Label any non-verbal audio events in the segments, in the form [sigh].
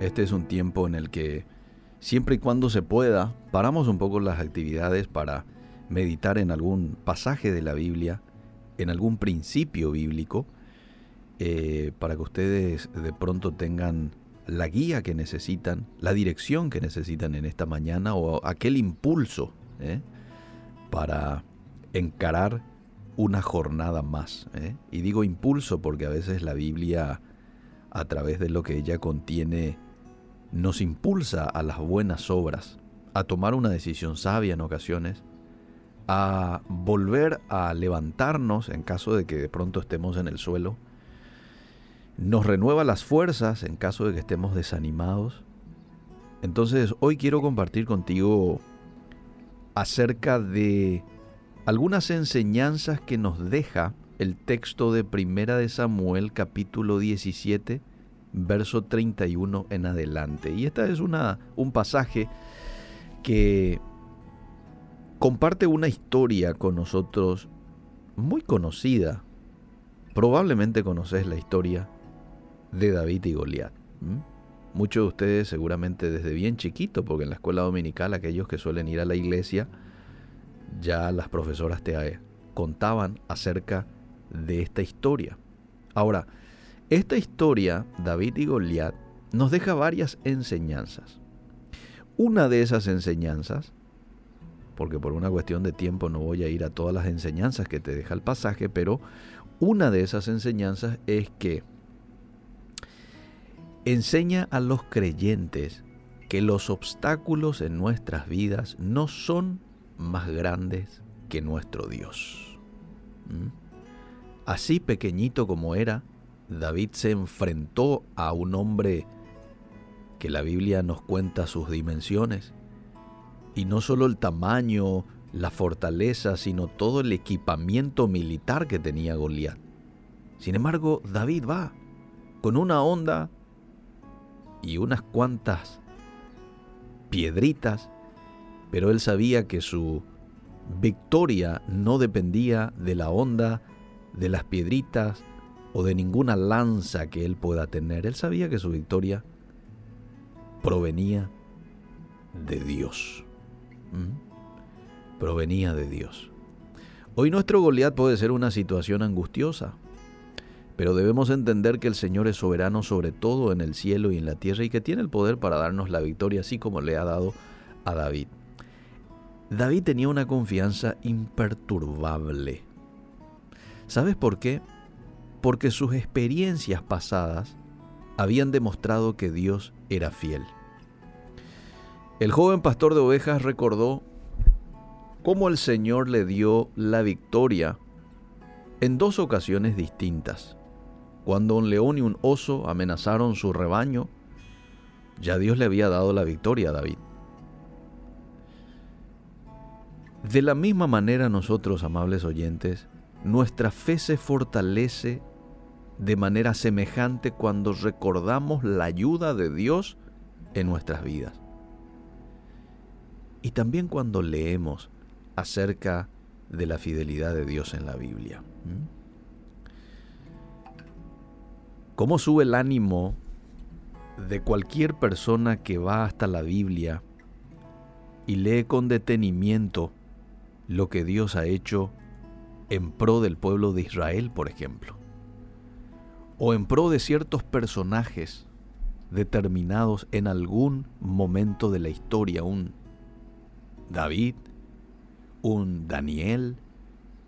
Este es un tiempo en el que siempre y cuando se pueda, paramos un poco las actividades para meditar en algún pasaje de la Biblia, en algún principio bíblico, eh, para que ustedes de pronto tengan la guía que necesitan, la dirección que necesitan en esta mañana o aquel impulso ¿eh? para encarar una jornada más. ¿eh? Y digo impulso porque a veces la Biblia, a través de lo que ella contiene, nos impulsa a las buenas obras, a tomar una decisión sabia en ocasiones, a volver a levantarnos en caso de que de pronto estemos en el suelo, nos renueva las fuerzas en caso de que estemos desanimados. Entonces hoy quiero compartir contigo acerca de algunas enseñanzas que nos deja el texto de Primera de Samuel capítulo 17 verso 31 en adelante. Y esta es una, un pasaje que comparte una historia con nosotros muy conocida. Probablemente conoces la historia de David y Goliat. Muchos de ustedes seguramente desde bien chiquito, porque en la escuela dominical aquellos que suelen ir a la iglesia, ya las profesoras te eh, contaban acerca de esta historia. Ahora, esta historia, David y Goliat, nos deja varias enseñanzas. Una de esas enseñanzas, porque por una cuestión de tiempo no voy a ir a todas las enseñanzas que te deja el pasaje, pero una de esas enseñanzas es que enseña a los creyentes que los obstáculos en nuestras vidas no son más grandes que nuestro Dios. ¿Mm? Así pequeñito como era, David se enfrentó a un hombre que la Biblia nos cuenta sus dimensiones, y no solo el tamaño, la fortaleza, sino todo el equipamiento militar que tenía Goliat. Sin embargo, David va con una onda y unas cuantas piedritas, pero él sabía que su victoria no dependía de la onda, de las piedritas, o de ninguna lanza que él pueda tener. Él sabía que su victoria provenía de Dios. ¿Mm? Provenía de Dios. Hoy nuestro Goliat puede ser una situación angustiosa, pero debemos entender que el Señor es soberano sobre todo en el cielo y en la tierra y que tiene el poder para darnos la victoria así como le ha dado a David. David tenía una confianza imperturbable. ¿Sabes por qué? Porque sus experiencias pasadas habían demostrado que Dios era fiel. El joven pastor de ovejas recordó cómo el Señor le dio la victoria en dos ocasiones distintas. Cuando un león y un oso amenazaron su rebaño, ya Dios le había dado la victoria a David. De la misma manera nosotros, amables oyentes, nuestra fe se fortalece de manera semejante cuando recordamos la ayuda de Dios en nuestras vidas. Y también cuando leemos acerca de la fidelidad de Dios en la Biblia. ¿Cómo sube el ánimo de cualquier persona que va hasta la Biblia y lee con detenimiento lo que Dios ha hecho en pro del pueblo de Israel, por ejemplo? O en pro de ciertos personajes determinados en algún momento de la historia, un David, un Daniel,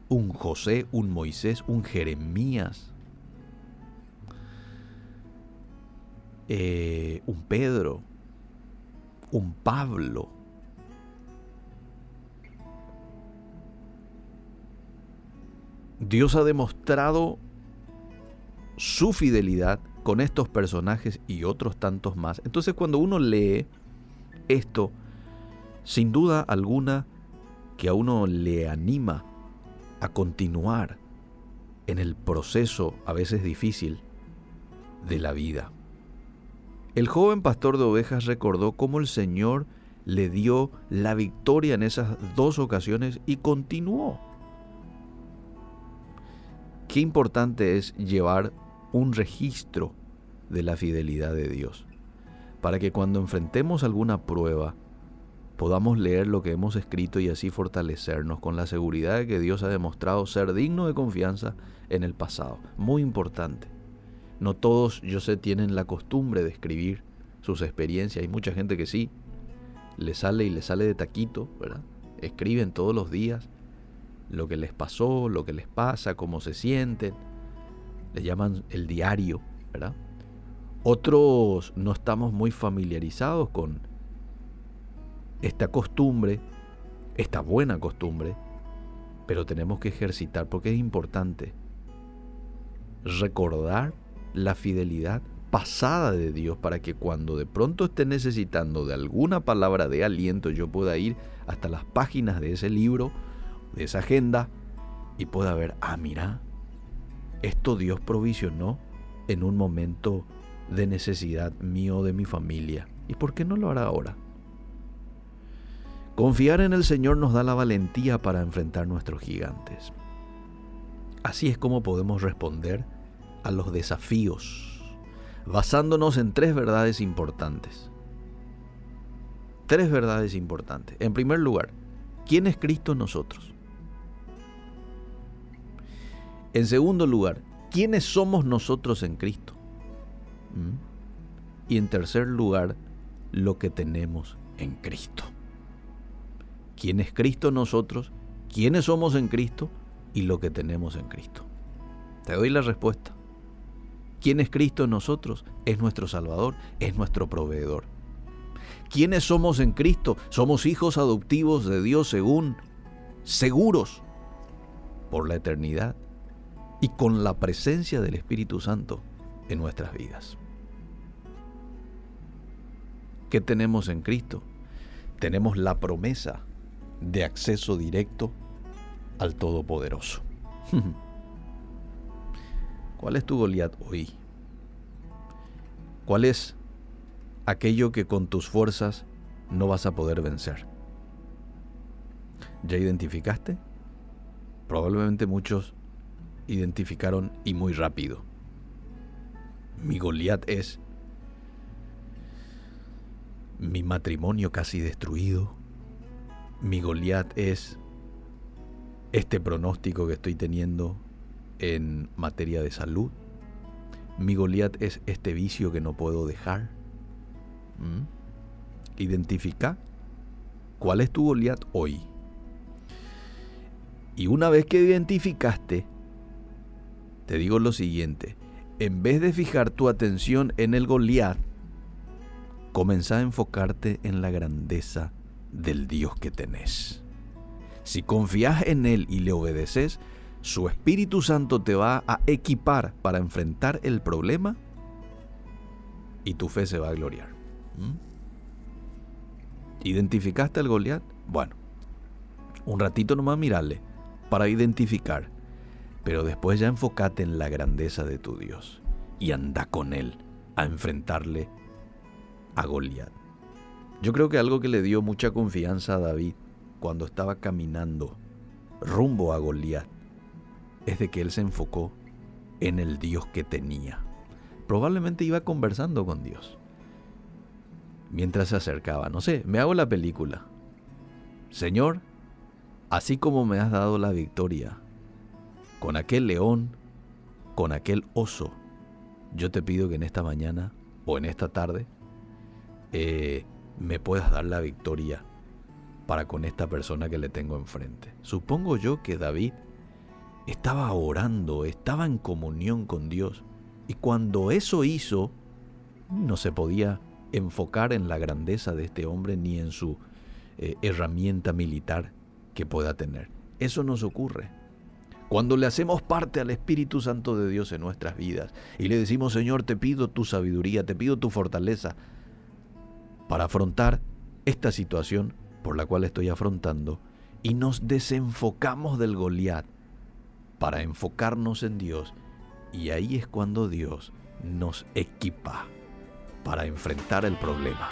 un José, un Moisés, un Jeremías, eh, un Pedro, un Pablo. Dios ha demostrado su fidelidad con estos personajes y otros tantos más. Entonces cuando uno lee esto, sin duda alguna que a uno le anima a continuar en el proceso a veces difícil de la vida. El joven pastor de ovejas recordó cómo el Señor le dio la victoria en esas dos ocasiones y continuó. Qué importante es llevar un registro de la fidelidad de Dios. para que cuando enfrentemos alguna prueba podamos leer lo que hemos escrito y así fortalecernos con la seguridad de que Dios ha demostrado ser digno de confianza en el pasado. Muy importante. No todos, yo sé, tienen la costumbre de escribir sus experiencias. Hay mucha gente que sí, le sale y le sale de taquito, ¿verdad? Escriben todos los días lo que les pasó, lo que les pasa, cómo se sienten. Le llaman el diario, ¿verdad? Otros no estamos muy familiarizados con esta costumbre, esta buena costumbre, pero tenemos que ejercitar porque es importante recordar la fidelidad pasada de Dios para que cuando de pronto esté necesitando de alguna palabra de aliento yo pueda ir hasta las páginas de ese libro, de esa agenda y pueda ver, ah, mira, esto Dios provisionó en un momento de necesidad mío de mi familia. ¿Y por qué no lo hará ahora? Confiar en el Señor nos da la valentía para enfrentar nuestros gigantes. Así es como podemos responder a los desafíos, basándonos en tres verdades importantes. Tres verdades importantes. En primer lugar, ¿quién es Cristo en nosotros? En segundo lugar, ¿quiénes somos nosotros en Cristo? ¿Mm? Y en tercer lugar, lo que tenemos en Cristo. ¿Quién es Cristo nosotros? ¿Quiénes somos en Cristo? Y lo que tenemos en Cristo. Te doy la respuesta. ¿Quién es Cristo en nosotros? Es nuestro Salvador, es nuestro proveedor. ¿Quiénes somos en Cristo? Somos hijos adoptivos de Dios según seguros por la eternidad y con la presencia del Espíritu Santo en nuestras vidas. ¿Qué tenemos en Cristo? Tenemos la promesa de acceso directo al Todopoderoso. [laughs] ¿Cuál es tu Goliat hoy? ¿Cuál es aquello que con tus fuerzas no vas a poder vencer? ¿Ya identificaste? Probablemente muchos identificaron y muy rápido. Mi Goliat es mi matrimonio casi destruido. Mi Goliat es este pronóstico que estoy teniendo en materia de salud. Mi Goliat es este vicio que no puedo dejar. ¿Mm? Identifica cuál es tu Goliat hoy. Y una vez que identificaste, te digo lo siguiente, en vez de fijar tu atención en el Goliat, comenzá a enfocarte en la grandeza del Dios que tenés. Si confías en Él y le obedeces, su Espíritu Santo te va a equipar para enfrentar el problema y tu fe se va a gloriar. ¿Mm? ¿Identificaste al Goliat? Bueno, un ratito nomás mirarle para identificar pero después ya enfócate en la grandeza de tu Dios y anda con Él a enfrentarle a Goliat. Yo creo que algo que le dio mucha confianza a David cuando estaba caminando rumbo a Goliat es de que él se enfocó en el Dios que tenía. Probablemente iba conversando con Dios mientras se acercaba. No sé, me hago la película. Señor, así como me has dado la victoria con aquel león, con aquel oso, yo te pido que en esta mañana o en esta tarde eh, me puedas dar la victoria para con esta persona que le tengo enfrente. Supongo yo que David estaba orando, estaba en comunión con Dios. Y cuando eso hizo, no se podía enfocar en la grandeza de este hombre ni en su eh, herramienta militar que pueda tener. Eso nos ocurre. Cuando le hacemos parte al Espíritu Santo de Dios en nuestras vidas y le decimos, Señor, te pido tu sabiduría, te pido tu fortaleza para afrontar esta situación por la cual estoy afrontando y nos desenfocamos del Goliat para enfocarnos en Dios y ahí es cuando Dios nos equipa para enfrentar el problema.